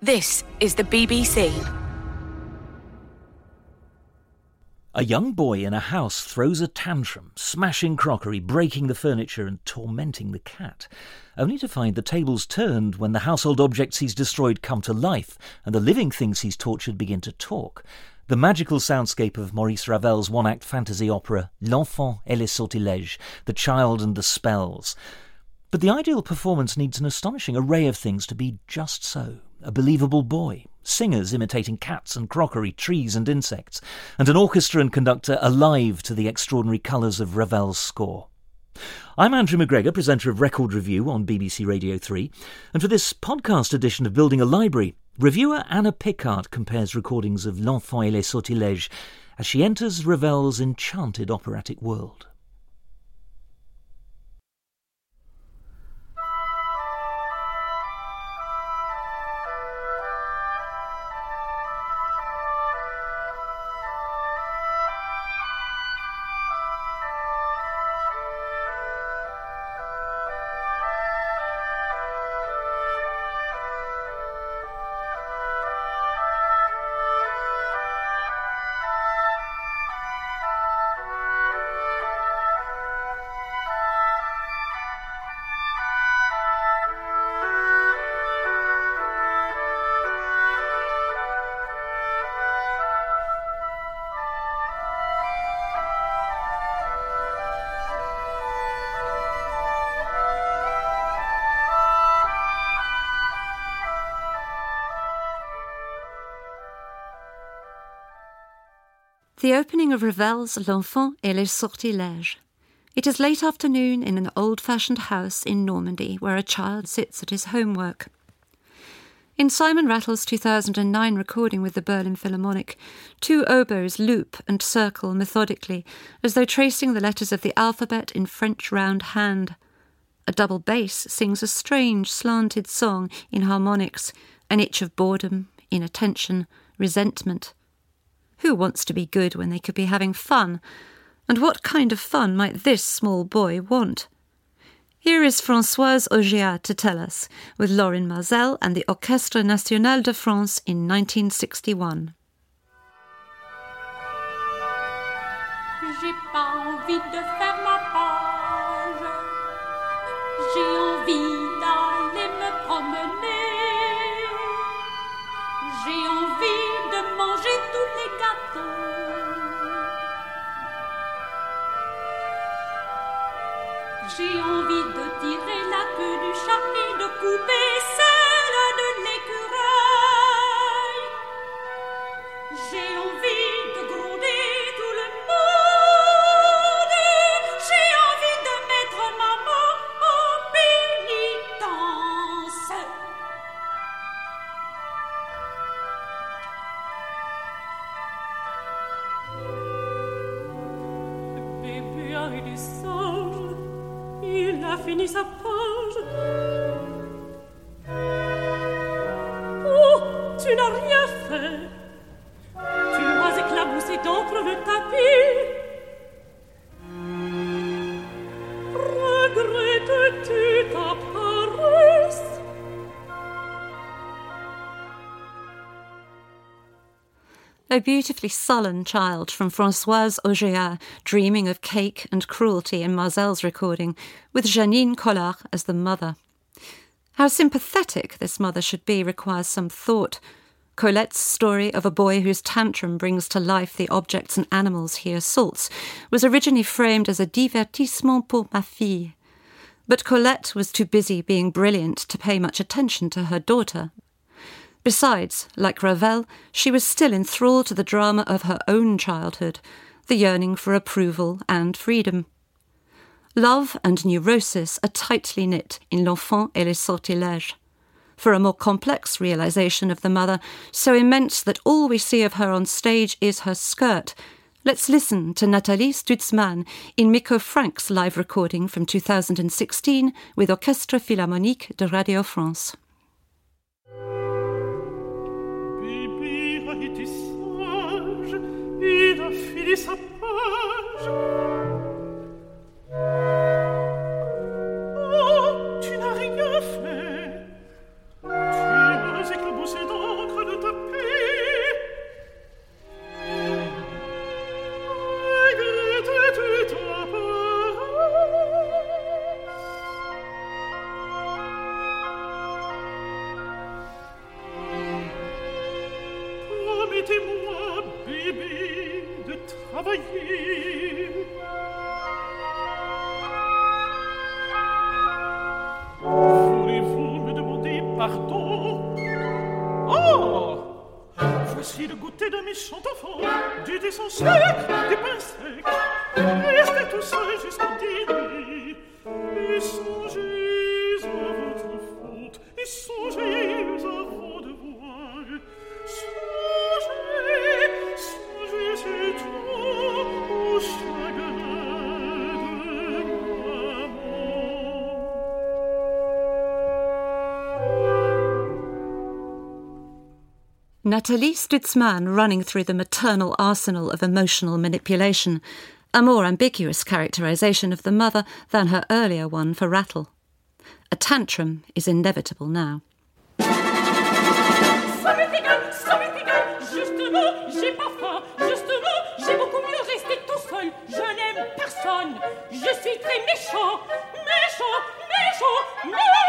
This is the BBC. A young boy in a house throws a tantrum, smashing crockery, breaking the furniture, and tormenting the cat, only to find the tables turned when the household objects he's destroyed come to life and the living things he's tortured begin to talk. The magical soundscape of Maurice Ravel's one act fantasy opera L'Enfant et les Sortilèges, The Child and the Spells. But the ideal performance needs an astonishing array of things to be just so a believable boy, singers imitating cats and crockery, trees and insects, and an orchestra and conductor alive to the extraordinary colours of Ravel's score. I'm Andrew McGregor, presenter of Record Review on BBC Radio 3, and for this podcast edition of Building a Library, reviewer Anna Picard compares recordings of L'Enfant et les Sortilèges as she enters Ravel's enchanted operatic world. The opening of Ravel's L'Enfant et les Sortilèges. It is late afternoon in an old fashioned house in Normandy where a child sits at his homework. In Simon Rattle's 2009 recording with the Berlin Philharmonic, two oboes loop and circle methodically as though tracing the letters of the alphabet in French round hand. A double bass sings a strange, slanted song in harmonics, an itch of boredom, inattention, resentment. Who wants to be good when they could be having fun? And what kind of fun might this small boy want? Here is Françoise Ogéas to tell us, with Lorin Maazel and the Orchestre National de France in 1961. J'ai pas envie de A beautifully sullen child from Françoise Ogéas, dreaming of cake and cruelty in Maazel's recording, with Janine Collard as the mother. How sympathetic this mother should be requires some thought. Colette's story of a boy whose tantrum brings to life the objects and animals he assaults was originally framed as a divertissement pour ma fille. But Colette was too busy being brilliant to pay much attention to her daughter. Besides, like Ravel, she was still enthralled to the drama of her own childhood, the yearning for approval and freedom. Love and neurosis are tightly knit in L'Enfant et les Sortilèges. For a more complex realization of the mother, so immense that all we see of her on stage is her skirt, let's listen to Nathalie Stutzmann in Mikko Franck's live recording from 2016 with Orchestre Philharmonique de Radio France. les. J'ai de mes chants enfants, du dessin sec, des pains secs, resté tout seul jusqu'au dîner. Et sans Nathalie Stutzmann running through the maternal arsenal of emotional manipulation, a more ambiguous characterization of the mother than her earlier one for Rattle. A tantrum is inevitable now. Je suis très méchant. Méchant, méchant, méchant.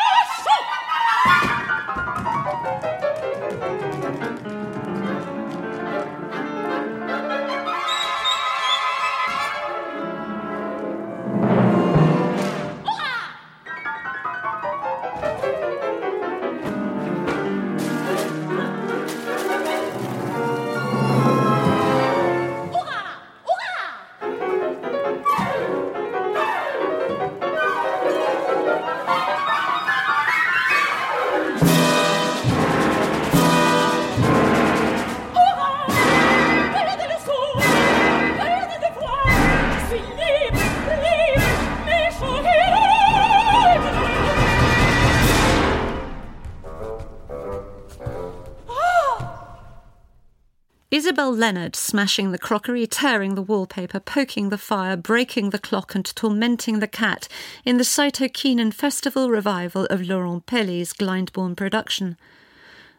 Isabel Leonard smashing the crockery, tearing the wallpaper, poking the fire, breaking the clock, and tormenting the cat in the Saito Kinen Festival revival of Laurent Pelly's Glyndebourne production.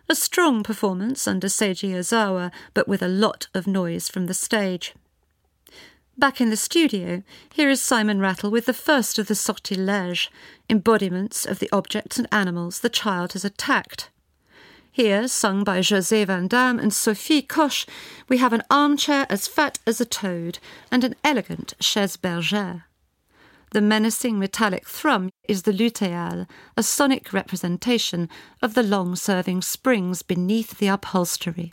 A strong performance under Seiji Ozawa, but with a lot of noise from the stage. Back in the studio, here is Simon Rattle with the first of the sortilèges, embodiments of the objects and animals the child has attacked. Here, sung by José van Dam and Sophie Koch, we have an armchair as fat as a toad and an elegant chaise bergère. The menacing metallic thrum is the luthéal, a sonic representation of the long serving springs beneath the upholstery.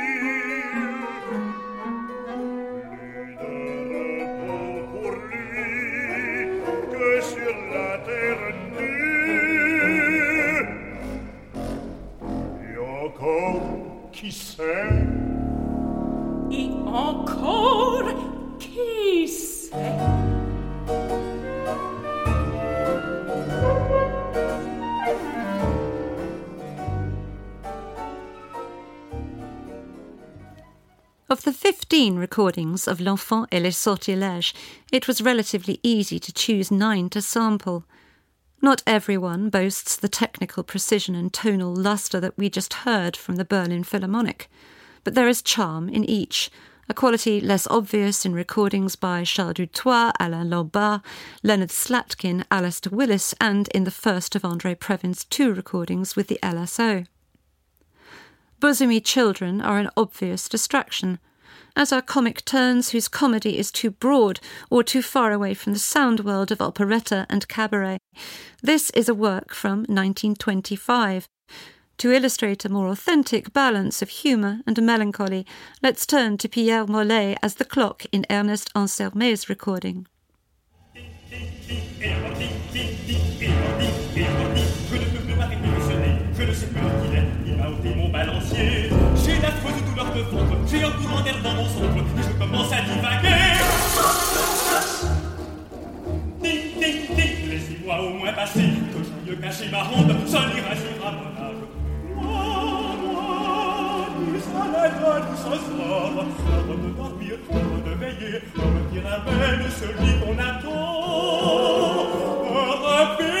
15 recordings of L'Enfant et les Sortilèges, it was relatively easy to choose nine to sample. Not everyone boasts the technical precision and tonal lustre that we just heard from the Berlin Philharmonic, but there is charm in each, a quality less obvious in recordings by Charles Dutoit, Alain Lombard, Leonard Slatkin, Alistair Willis, and in the first of Andre Previn's two recordings with the LSO. Bosomy children are an obvious distraction, as are comic turns whose comedy is too broad or too far away from the sound world of operetta and cabaret. This is a work from 1925. To illustrate a more authentic balance of humour and melancholy, let's turn to Pierre Mollet as the clock in Ernest Ansermet's recording. J'ai un courant d'air dans mon centre, et je commence à divaguer. Ding, ding, ding, laissez-moi au moins passer, que j'aille cacher ma ronde, seul ira, à mon âge. Moi, moi, nous à la gueule, ce soir, avant de dormir, avant de veiller, me dira belle celui qu'on attend. Rappelez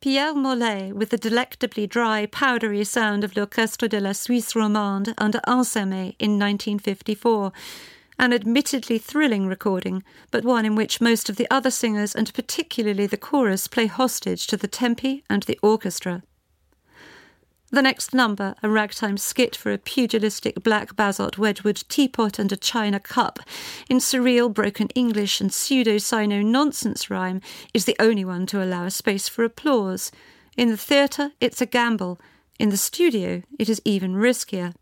Pierre Mollet, with the delectably dry, powdery sound of l'Orchestre de la Suisse Romande under Ansermet in 1954, an admittedly thrilling recording, but one in which most of the other singers and particularly the chorus play hostage to the tempi and the orchestra. The next number, a ragtime skit for a pugilistic black basalt Wedgwood teapot and a china cup, in surreal broken English and pseudo Sino nonsense rhyme, is the only one to allow a space for applause. In the theatre, it's a gamble. In the studio, it is even riskier.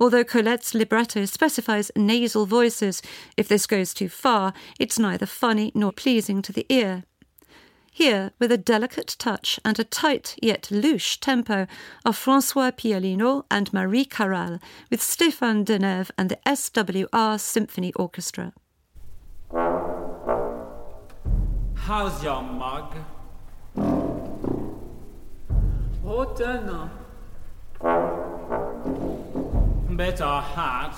Although Colette's libretto specifies nasal voices, if this goes too far, it's neither funny nor pleasing to the ear. Here, with a delicate touch and a tight yet louche tempo, are Francois Piolino and Marie Karall, with Stéphane Denève and the SWR Symphony Orchestra. How's your mug? Better hat.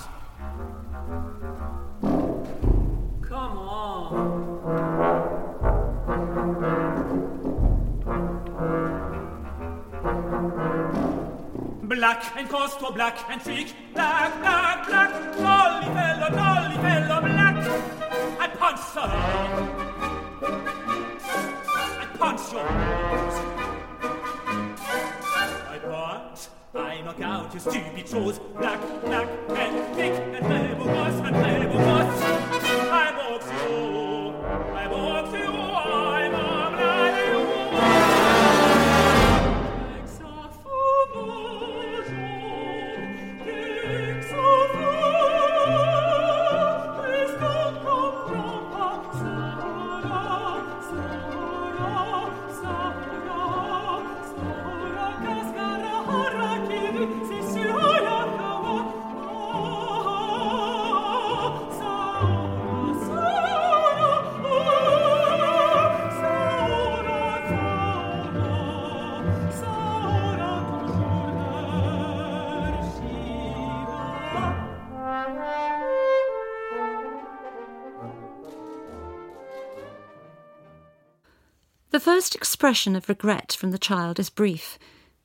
Black and costo black and cheek, black, black, black, jolly fellow, jolly fellow, black. I punch sir. I punch your nose. I punch. I knock out your stupid shows. Black, black, and thick, and fabulous, and fabulous. I box you. I box you. The first expression of regret from the child is brief.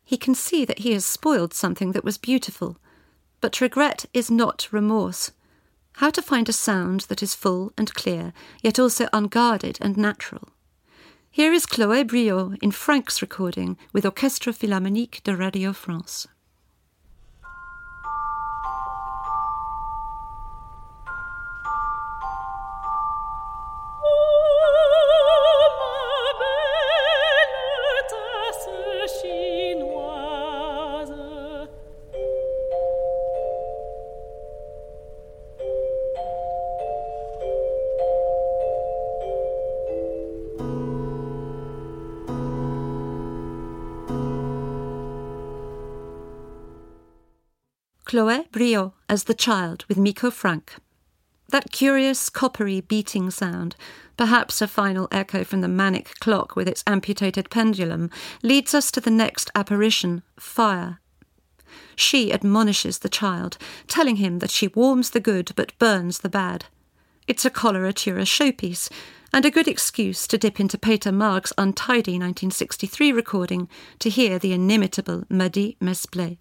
He can see that he has spoiled something that was beautiful. But regret is not remorse. How to find a sound that is full and clear, yet also unguarded and natural. Here is Chloé Briot in Franck's recording with Orchestre Philharmonique de Radio France. Briot as the child with Mikko Franck. That curious, coppery beating sound, perhaps a final echo from the manic clock with its amputated pendulum, leads us to the next apparition, fire. She admonishes the child, telling him that she warms the good but burns the bad. It's a coloratura showpiece, and a good excuse to dip into Peter Maag's untidy 1963 recording to hear the inimitable Mady Mesplé.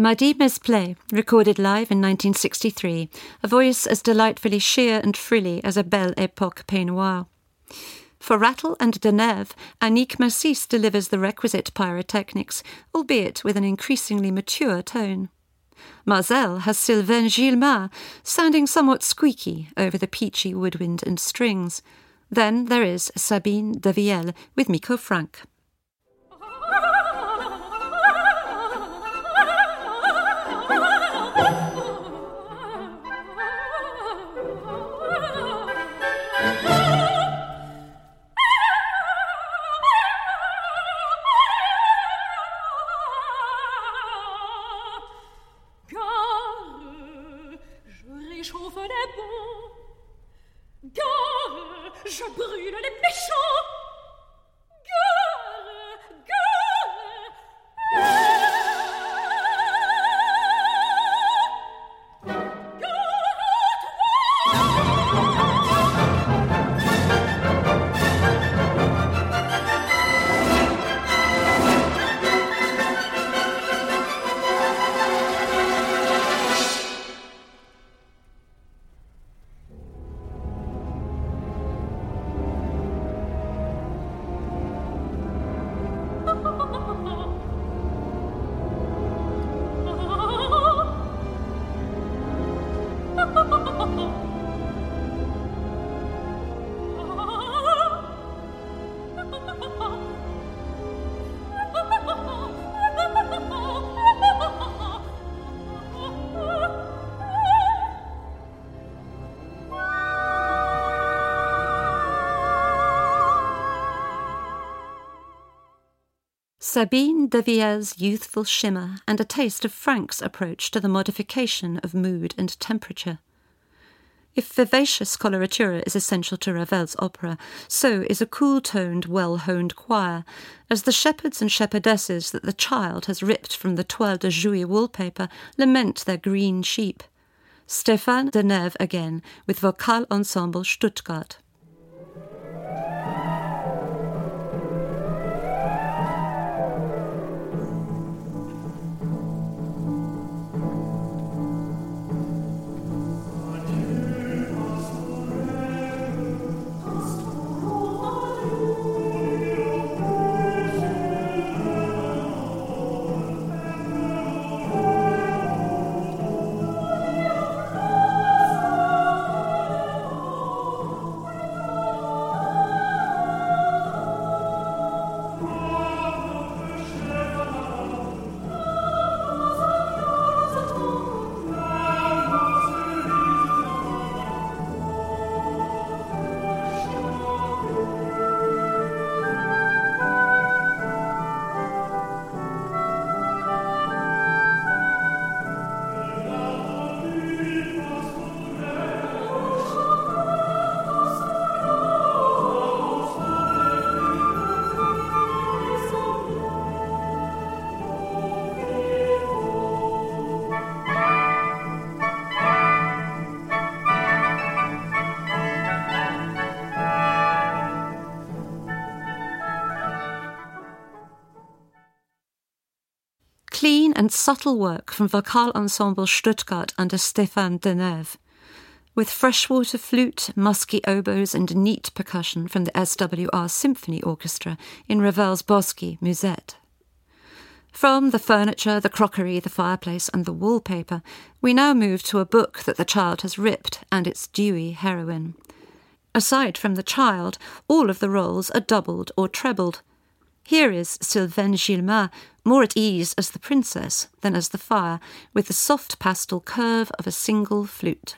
Mady Mesplé, recorded live in 1963, a voice as delightfully sheer and frilly as a Belle Epoque peignoir. For Rattle and Denève, Annick Massis delivers the requisite pyrotechnics, albeit with an increasingly mature tone. Maazel has Sylvaine Gilma, sounding somewhat squeaky over the peachy woodwind and strings. Then there is Sabine Devieilhe with Mikko Franck. Sabine Devieilhe's youthful shimmer and a taste of Franck's approach to the modification of mood and temperature. If vivacious coloratura is essential to Ravel's opera, so is a cool toned, well honed choir, as the shepherds and shepherdesses that the child has ripped from the toile de Jouy wallpaper lament their green sheep. Stéphane Denève again, with Vocal Ensemble Stuttgart. Subtle work from Vocal Ensemble Stuttgart under Stéphane Denève, with freshwater flute, musky oboes, and neat percussion from the SWR Symphony Orchestra in Ravel's Boschi Musette. From the furniture, the crockery, the fireplace, and the wallpaper, we now move to a book that the child has ripped and its dewy heroine. Aside from the child, all of the roles are doubled or trebled, here is Sylvaine Gilma, more at ease as the princess than as the fire, with the soft pastel curve of a single flute.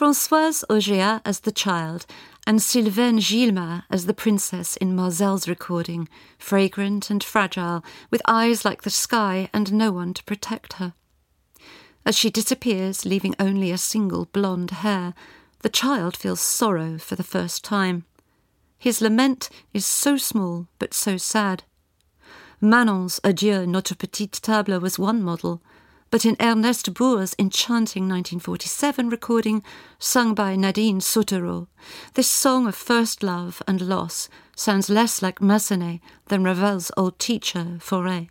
Françoise Ogéas as the child, and Sylvaine Gilma as the princess in Maazel's recording, fragrant and fragile, with eyes like the sky and no one to protect her. As she disappears, leaving only a single blonde hair, the child feels sorrow for the first time. His lament is so small but so sad. Manon's Adieu, notre petite table was one model, but in Ernest Bour's enchanting 1947 recording, sung by Nadine Sautereau, this song of first love and loss sounds less like Massenet than Ravel's old teacher, Fauré.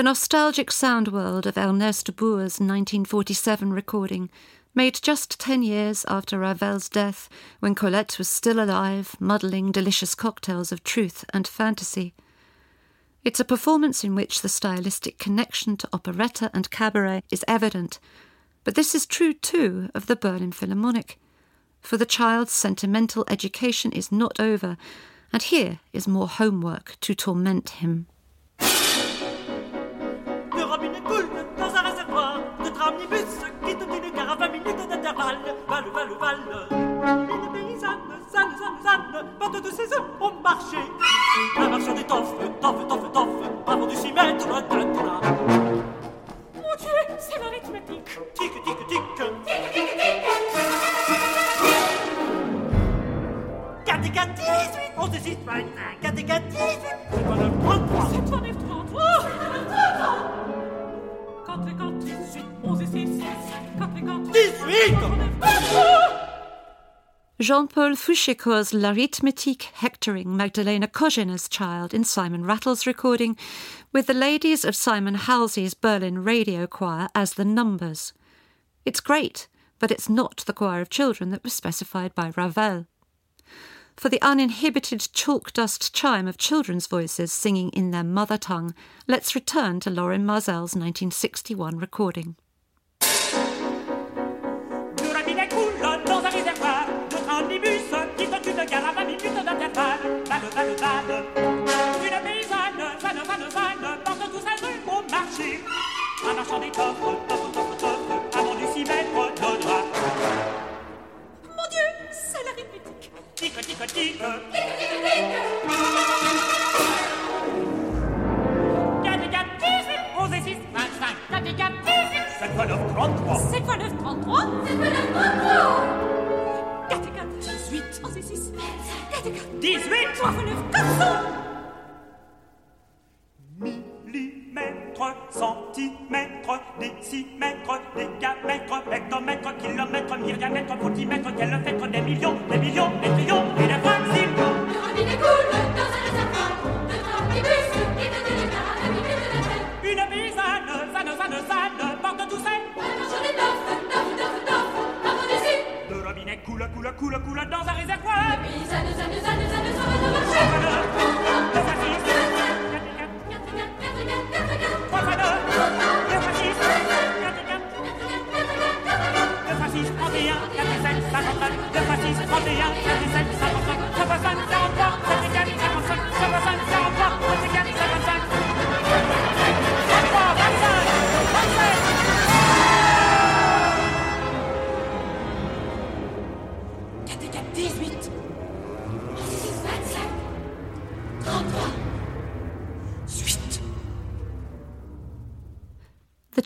The nostalgic sound world of Ernest Bour's 1947 recording, made just ten years after Ravel's death, when Colette was still alive, muddling delicious cocktails of truth and fantasy. It's a performance in which the stylistic connection to operetta and cabaret is evident, but this is true too of the Berlin Philharmonic. For the child's sentimental education is not over, and here is more homework to torment him. Val, val, val. Une paysanne, zanne, zanne, zanne, porte de ses œufs au marché. Un marchand d'étoffe, toffe, toffe, toffe, avant de s'y mettre, Mon Dieu, c'est l'arithmétique. Tic, tic, tic. Tic, tic, tic, tic. 4 et 4, 18, 11 et 6, 25, 4 et 4, 18, c'est pas 9, 33. C'est pas 9, 33. 4 Jean-Paul Fouchécourt's L'arithmétique hectoring Magdalena Kozena's child in Simon Rattle's recording, with the ladies of Simon Halsey's Berlin radio choir as the numbers. It's great, but it's not the choir of children that was specified by Ravel. For the uninhibited chalk dust chime of children's voices singing in their mother tongue, let's return to Lorin Maazel's 1961 recording.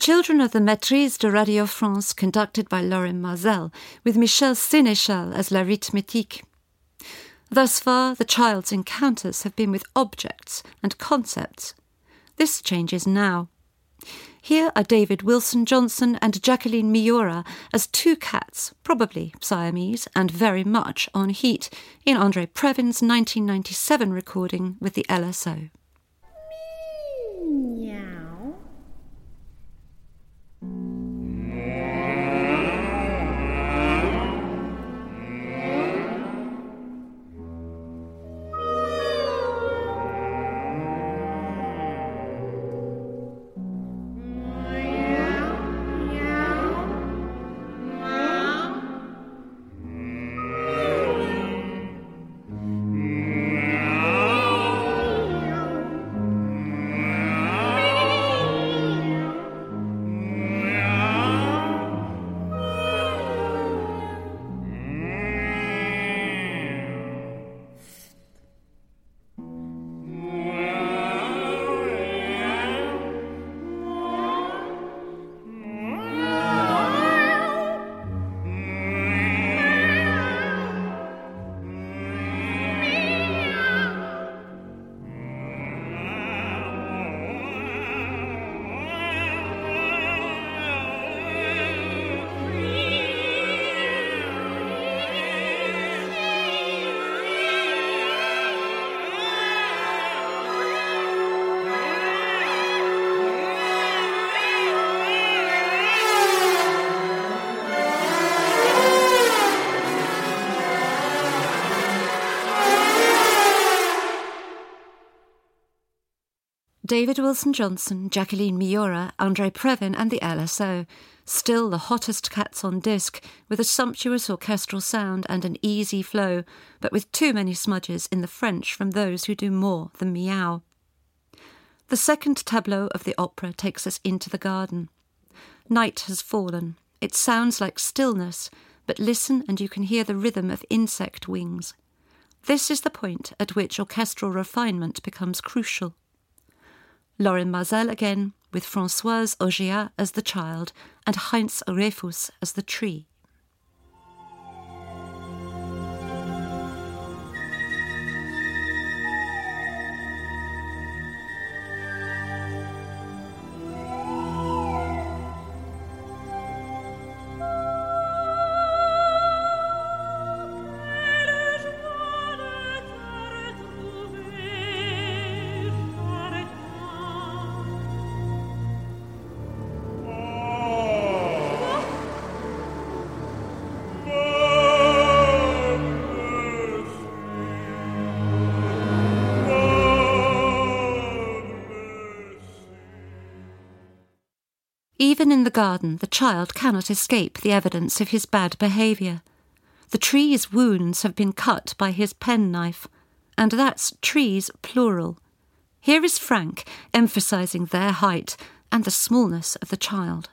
Children of the Maîtrise de Radio France, conducted by Lorin Maazel, with Michel Sénéchal as l'arithmétique. Thus far, the child's encounters have been with objects and concepts. This changes now. Here are David Wilson Johnson and Jacqueline Miura as two cats, probably Siamese and very much on heat, in Andre Previn's 1997 recording with the LSO. David Wilson Johnson, Jacqueline Miura, Andre Previn, and the LSO. Still the hottest cats on disc, with a sumptuous orchestral sound and an easy flow, but with too many smudges in the French from those who do more than meow. The second tableau of the opera takes us into the garden. Night has fallen. It sounds like stillness, but listen and you can hear the rhythm of insect wings. This is the point at which orchestral refinement becomes crucial. Lorin Maazel again, with Françoise Ogéas as the child and Heinz Rehfuss as the tree. Even in the garden, the child cannot escape the evidence of his bad behaviour. The tree's wounds have been cut by his penknife, and that's trees plural. Here is Franck emphasising their height and the smallness of the child.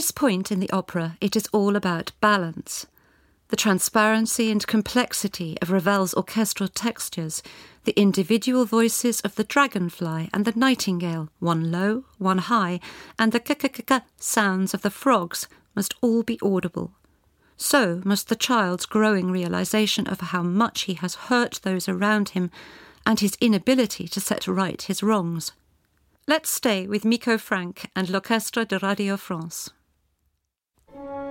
This point in the opera, it is all about balance. The transparency and complexity of Ravel's orchestral textures, the individual voices of the dragonfly and the nightingale, one low, one high, and the k sounds of the frogs must all be audible. So must the child's growing realization of how much he has hurt those around him and his inability to set right his wrongs. Let's stay with Mikko Franck and l'Orchestre de Radio France. Oui,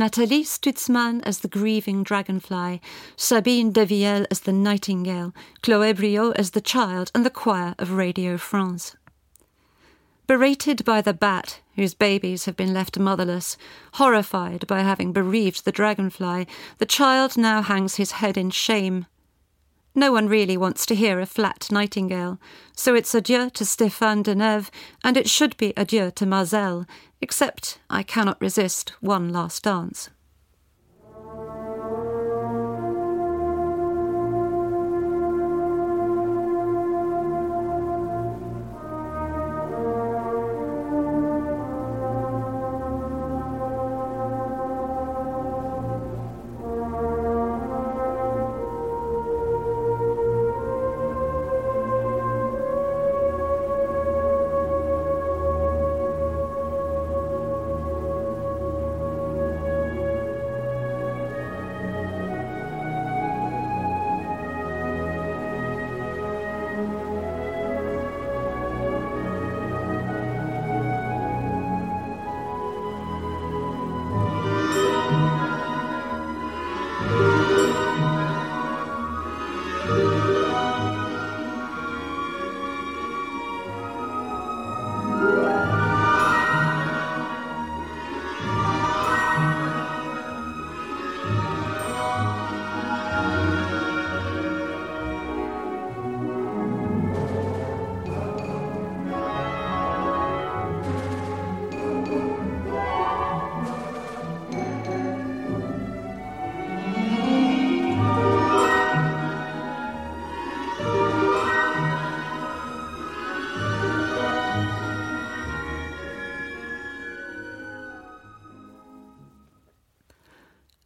Nathalie Stutzmann as the grieving dragonfly, Sabine Devieilhe as the nightingale, Chloé Briot as the child, and the choir of Radio France. Berated by the bat, whose babies have been left motherless, horrified by having bereaved the dragonfly, the child now hangs his head in shame. No one really wants to hear a flat nightingale, so it's adieu to Stéphane Denève, and it should be adieu to Maazel, except I cannot resist one last dance.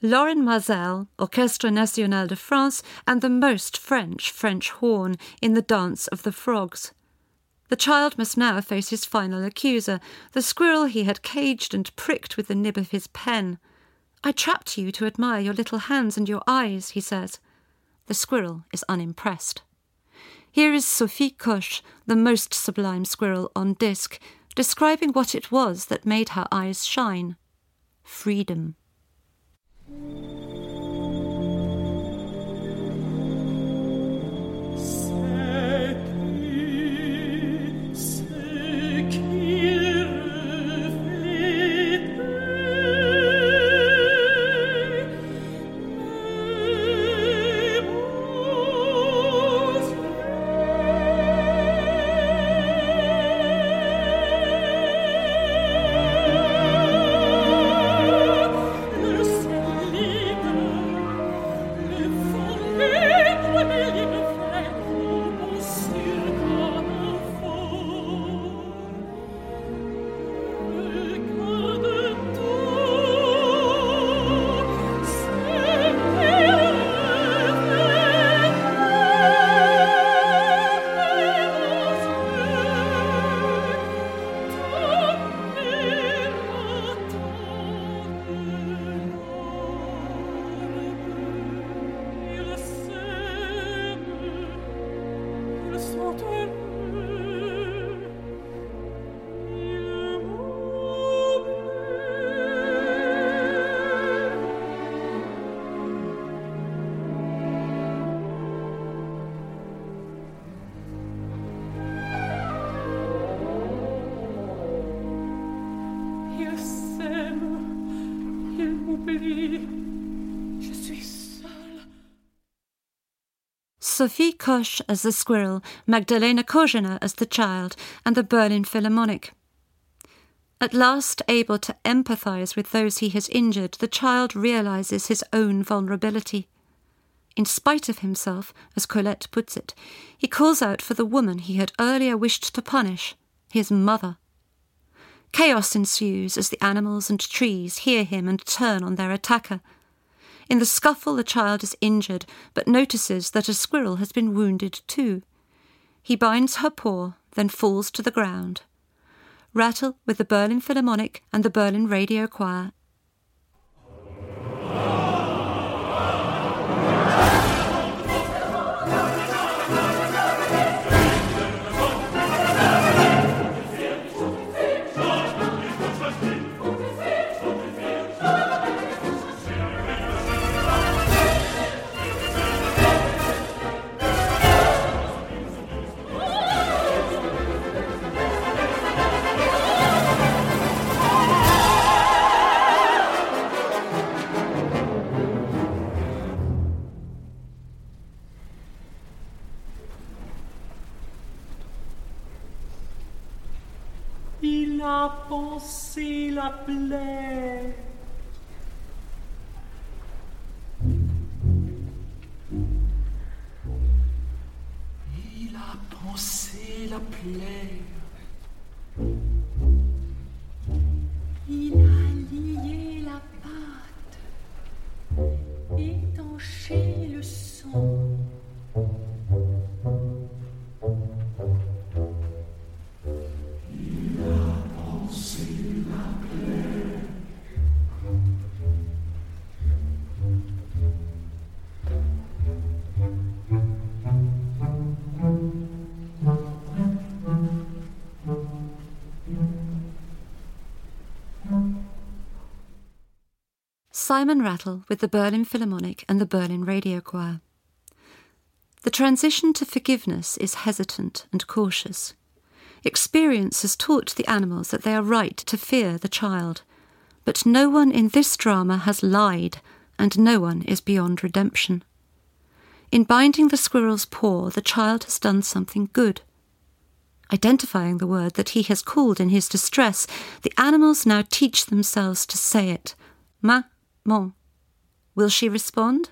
Lorin Maazel, Orchestre National de France, and the most French French horn in the Dance of the Frogs. The child must now face his final accuser, the squirrel he had caged and pricked with the nib of his pen. I trapped you to admire your little hands and your eyes, he says. The squirrel is unimpressed. Here is Sophie Koch, the most sublime squirrel on disc, describing what it was that made her eyes shine. Freedom. Thank you. Sophie Koch as the squirrel, Magdalena Kožená as the child, and the Berlin Philharmonic. At last able to empathize with those he has injured, the child realizes his own vulnerability. In spite of himself, as Colette puts it, he calls out for the woman he had earlier wished to punish, his mother. Chaos ensues as the animals and trees hear him and turn on their attacker. In the scuffle, the child is injured, but notices that a squirrel has been wounded too. He binds her paw, then falls to the ground. Rattle with the Berlin Philharmonic and the Berlin Radio Choir Simon Rattle with the Berlin Philharmonic and the Berlin Radio Choir. The transition to forgiveness is hesitant and cautious. Experience has taught the animals that they are right to fear the child, but no one in this drama has lied, and no one is beyond redemption. In binding the squirrel's paw, the child has done something good. Identifying the word that he has called in his distress, the animals now teach themselves to say it. Ma, mon. Will she respond?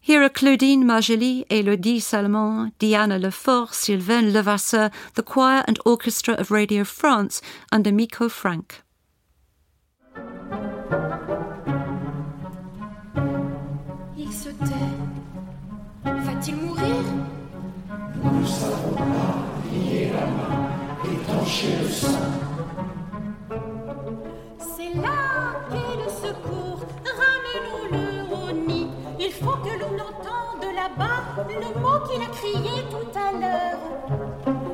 Here are Claudine Margely, Elodie Salmon, Diana Lefort, Sylvain Levasseur, the choir and orchestra of Radio France under Miko Frank. Il se tait. Va-t-il mourir? C'est le mot qu'il a crié tout à l'heure.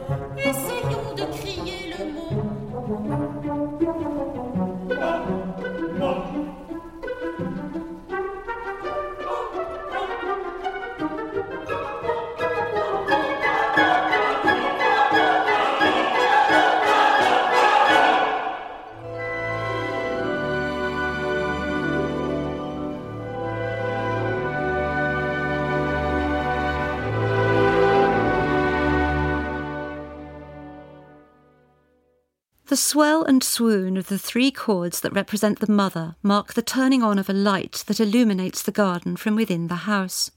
The swell and swoon of the three chords that represent the mother mark the turning on of a light that illuminates the garden from within the house.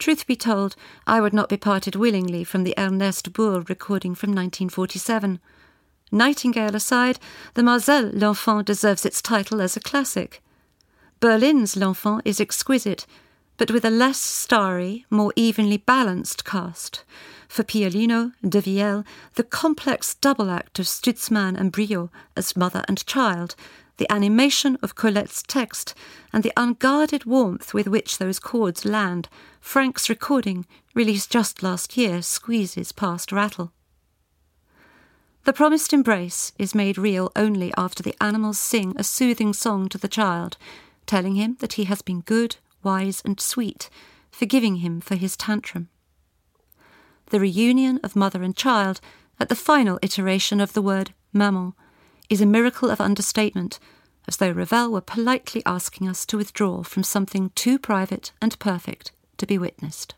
Truth be told, I would not be parted willingly from the Ernest Bour recording from 1947. Nightingale aside, the Maazel L'Enfant deserves its title as a classic. Berlin's L'Enfant is exquisite, but with a less starry, more evenly balanced cast. For Piolino, Devieilhe, the complex double act of Stutzmann and Briot as mother and child, the animation of Colette's text, and the unguarded warmth with which those chords land, Franck's recording, released just last year, squeezes past Rattle. The promised embrace is made real only after the animals sing a soothing song to the child, telling him that he has been good, wise, and sweet, forgiving him for his tantrum. The reunion of mother and child, at the final iteration of the word maman, is a miracle of understatement, as though Ravel were politely asking us to withdraw from something too private and perfect to be witnessed.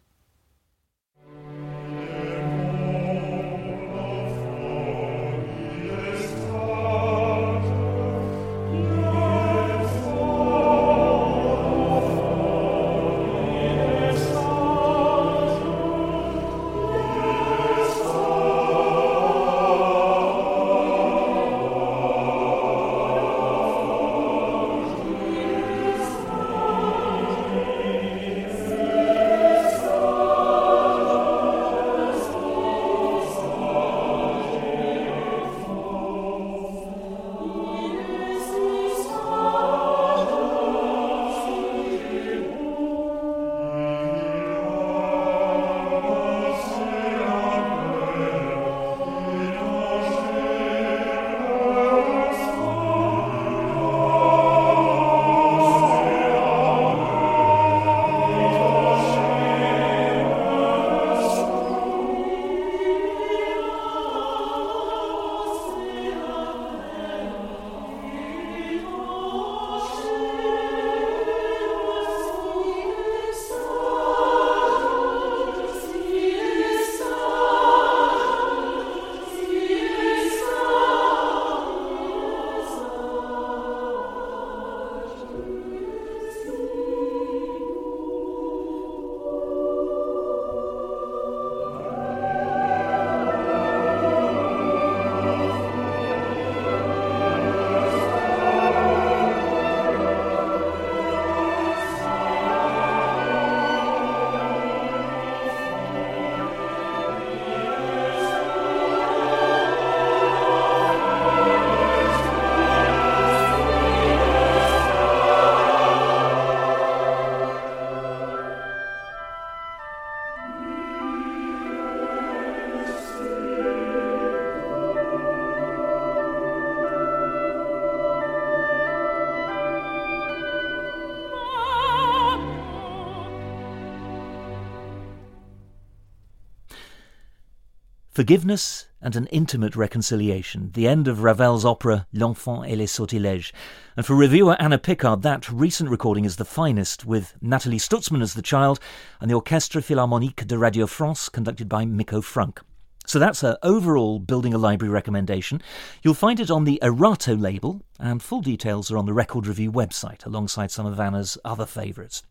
Forgiveness and an intimate reconciliation, the end of Ravel's opera L'Enfant et les Sortilèges. And for reviewer Anna Picard, that recent recording is the finest, with Nathalie Stutzmann as the child and the Orchestre Philharmonique de Radio France, conducted by Mikko Franck. So that's her overall Building a Library recommendation. You'll find it on the Erato label, and full details are on the Record Review website, alongside some of Anna's other favourites.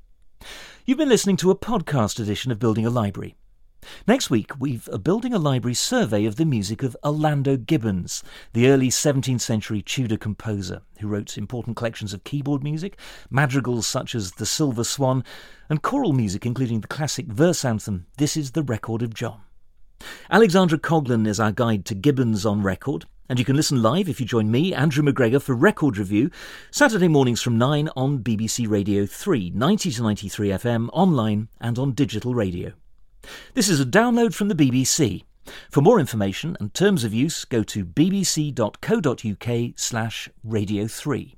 You've been listening to a podcast edition of Building a Library. Next week, we've a Building a Library survey of the music of Orlando Gibbons, the early 17th century Tudor composer who wrote important collections of keyboard music, madrigals such as The Silver Swan, and choral music including the classic verse anthem This is the Record of John. Alexandra Coghlan is our guide to Gibbons on record, and you can listen live if you join me, Andrew McGregor, for Record Review, Saturday mornings from 9 on BBC Radio 3, 90 to 93 FM, online and on digital radio. This is a download from the BBC. For more information and terms of use, go to bbc.co.uk slash radio 3.